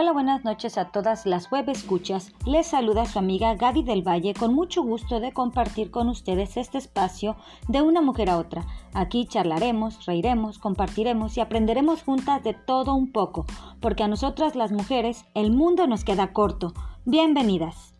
Hola, buenas noches a todas las web escuchas. Les saluda su amiga Gaby del Valle con mucho gusto de compartir con ustedes este espacio de una mujer a otra. Aquí charlaremos, reiremos, compartiremos y aprenderemos juntas de todo un poco, porque a nosotras las mujeres el mundo nos queda corto. Bienvenidas.